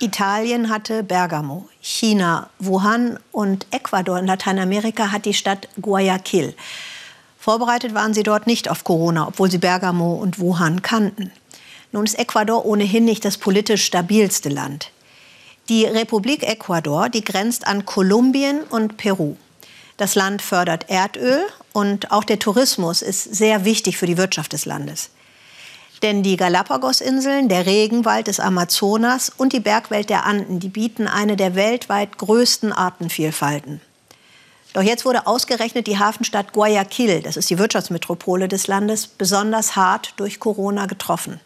Italien hatte Bergamo, China Wuhan und Ecuador in Lateinamerika hat die Stadt Guayaquil. Vorbereitet waren sie dort nicht auf Corona, obwohl sie Bergamo und Wuhan kannten. Nun ist Ecuador ohnehin nicht das politisch stabilste Land. Die Republik Ecuador, die grenzt an Kolumbien und Peru. Das Land fördert Erdöl und auch der Tourismus ist sehr wichtig für die Wirtschaft des Landes. Denn die Galapagos-Inseln, der Regenwald des Amazonas und die Bergwelt der Anden, die bieten eine der weltweit größten Artenvielfalten. Doch jetzt wurde ausgerechnet die Hafenstadt Guayaquil, das ist die Wirtschaftsmetropole des Landes, besonders hart durch Corona getroffen.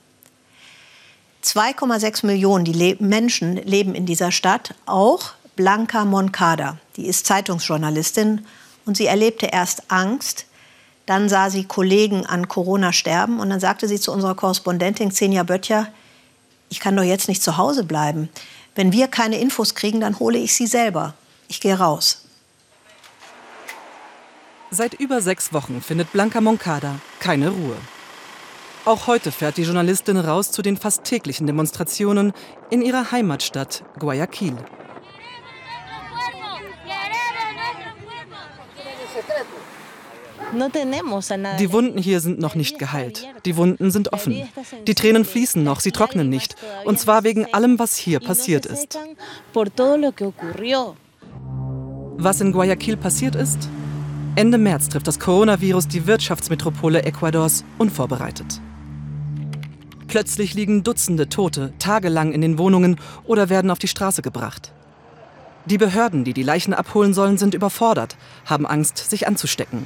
2,6 Millionen die Menschen leben in dieser Stadt, auch Blanca Moncada. Die ist Zeitungsjournalistin und sie erlebte erst Angst, dann sah sie Kollegen an Corona sterben und dann sagte sie zu unserer Korrespondentin Xenia Böttcher, ich kann doch jetzt nicht zu Hause bleiben. Wenn wir keine Infos kriegen, dann hole ich sie selber. Ich gehe raus. Seit über sechs Wochen findet Blanca Moncada keine Ruhe. Auch heute fährt die Journalistin raus zu den fast täglichen Demonstrationen in ihrer Heimatstadt Guayaquil. Die Wunden hier sind noch nicht geheilt. Die Wunden sind offen. Die Tränen fließen noch, sie trocknen nicht. Und zwar wegen allem, was hier passiert ist. Was in Guayaquil passiert ist? Ende März trifft das Coronavirus die Wirtschaftsmetropole Ecuadors unvorbereitet. Plötzlich liegen Dutzende Tote tagelang in den Wohnungen oder werden auf die Straße gebracht. Die Behörden, die die Leichen abholen sollen, sind überfordert, haben Angst, sich anzustecken.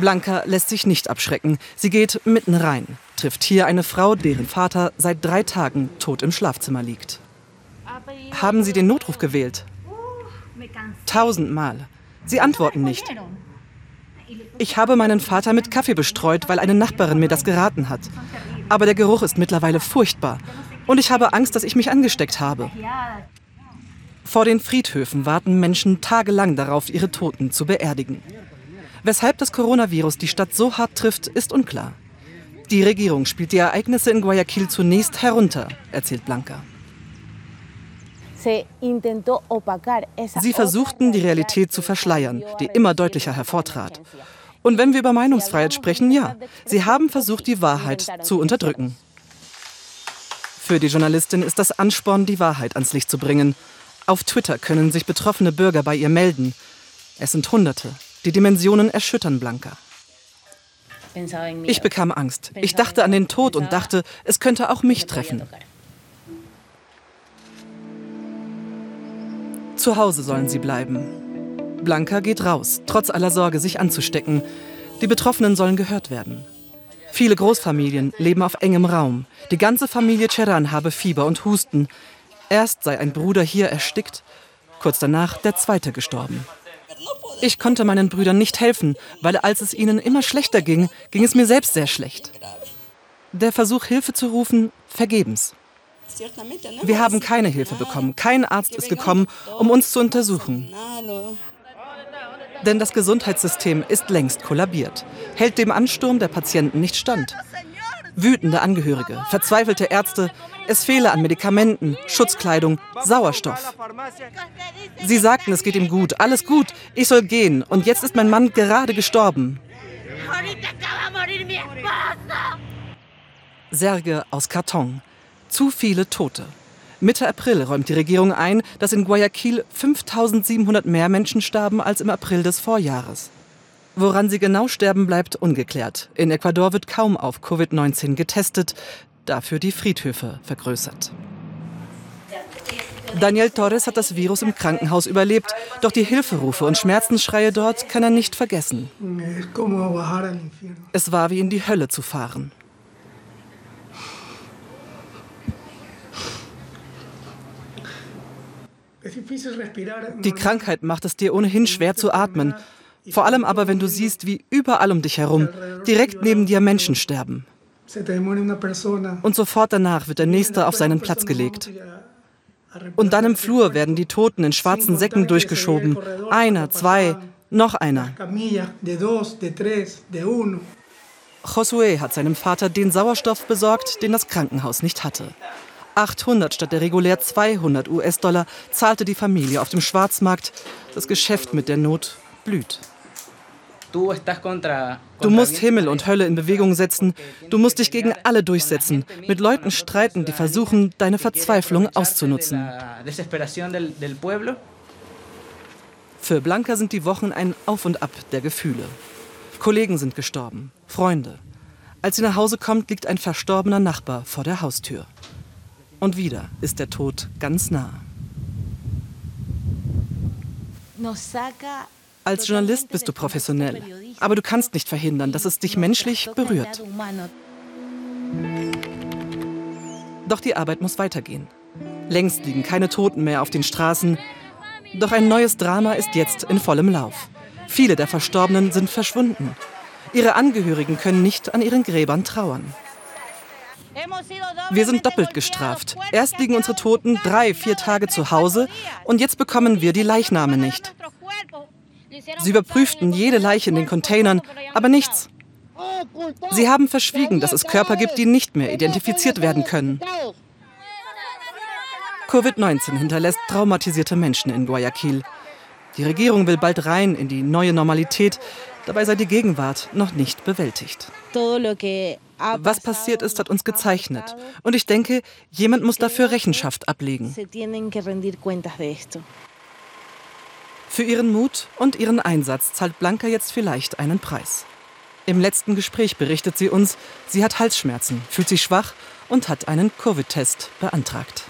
Blanca lässt sich nicht abschrecken. Sie geht mitten rein, trifft hier eine Frau, deren Vater seit drei Tagen tot im Schlafzimmer liegt. Haben Sie den Notruf gewählt? Tausendmal. Sie antworten nicht. Ich habe meinen Vater mit Kaffee bestreut, weil eine Nachbarin mir das geraten hat. Aber der Geruch ist mittlerweile furchtbar. Und ich habe Angst, dass ich mich angesteckt habe. Vor den Friedhöfen warten Menschen tagelang darauf, ihre Toten zu beerdigen. Weshalb das Coronavirus die Stadt so hart trifft, ist unklar. Die Regierung spielt die Ereignisse in Guayaquil zunächst herunter, erzählt Blanca. Sie versuchten, die Realität zu verschleiern, die immer deutlicher hervortrat. Und wenn wir über Meinungsfreiheit sprechen, ja, sie haben versucht, die Wahrheit zu unterdrücken. Für die Journalistin ist das Ansporn, die Wahrheit ans Licht zu bringen. Auf Twitter können sich betroffene Bürger bei ihr melden. Es sind Hunderte. Die Dimensionen erschüttern Blanca. Ich bekam Angst. Ich dachte an den Tod und dachte, es könnte auch mich treffen. Zu Hause sollen sie bleiben. Blanca geht raus, trotz aller Sorge, sich anzustecken. Die Betroffenen sollen gehört werden. Viele Großfamilien leben auf engem Raum. Die ganze Familie Cheran habe Fieber und Husten. Erst sei ein Bruder hier erstickt, kurz danach der zweite gestorben. Ich konnte meinen Brüdern nicht helfen, weil als es ihnen immer schlechter ging, ging es mir selbst sehr schlecht. Der Versuch, Hilfe zu rufen, vergebens. Wir haben keine Hilfe bekommen. Kein Arzt ist gekommen, um uns zu untersuchen. Denn das Gesundheitssystem ist längst kollabiert, hält dem Ansturm der Patienten nicht stand. Wütende Angehörige, verzweifelte Ärzte, es fehle an Medikamenten, Schutzkleidung, Sauerstoff. Sie sagten, es geht ihm gut, alles gut, ich soll gehen und jetzt ist mein Mann gerade gestorben. Särge aus Karton. Zu viele Tote. Mitte April räumt die Regierung ein, dass in Guayaquil 5700 mehr Menschen starben als im April des Vorjahres. Woran sie genau sterben, bleibt ungeklärt. In Ecuador wird kaum auf Covid-19 getestet, dafür die Friedhöfe vergrößert. Daniel Torres hat das Virus im Krankenhaus überlebt, doch die Hilferufe und Schmerzensschreie dort kann er nicht vergessen. Es war wie in die Hölle zu fahren. Die Krankheit macht es dir ohnehin schwer zu atmen. Vor allem aber, wenn du siehst, wie überall um dich herum, direkt neben dir Menschen sterben. Und sofort danach wird der Nächste auf seinen Platz gelegt. Und dann im Flur werden die Toten in schwarzen Säcken durchgeschoben. Einer, zwei, noch einer. Josué hat seinem Vater den Sauerstoff besorgt, den das Krankenhaus nicht hatte. 800 statt der regulär 200 US-Dollar zahlte die Familie auf dem Schwarzmarkt. Das Geschäft mit der Not blüht. Du musst Himmel und Hölle in Bewegung setzen. Du musst dich gegen alle durchsetzen. Mit Leuten streiten, die versuchen, deine Verzweiflung auszunutzen. Für Blanca sind die Wochen ein Auf und Ab der Gefühle. Kollegen sind gestorben, Freunde. Als sie nach Hause kommt, liegt ein verstorbener Nachbar vor der Haustür. Und wieder ist der Tod ganz nah. Als Journalist bist du professionell, aber du kannst nicht verhindern, dass es dich menschlich berührt. Doch die Arbeit muss weitergehen. Längst liegen keine Toten mehr auf den Straßen. Doch ein neues Drama ist jetzt in vollem Lauf. Viele der Verstorbenen sind verschwunden. Ihre Angehörigen können nicht an ihren Gräbern trauern. Wir sind doppelt gestraft. Erst liegen unsere Toten drei, vier Tage zu Hause und jetzt bekommen wir die Leichname nicht. Sie überprüften jede Leiche in den Containern, aber nichts. Sie haben verschwiegen, dass es Körper gibt, die nicht mehr identifiziert werden können. Covid-19 hinterlässt traumatisierte Menschen in Guayaquil. Die Regierung will bald rein in die neue Normalität, dabei sei die Gegenwart noch nicht bewältigt. Was passiert ist, hat uns gezeichnet. Und ich denke, jemand muss dafür Rechenschaft ablegen. Für ihren Mut und ihren Einsatz zahlt Blanca jetzt vielleicht einen Preis. Im letzten Gespräch berichtet sie uns, sie hat Halsschmerzen, fühlt sich schwach und hat einen Covid-Test beantragt.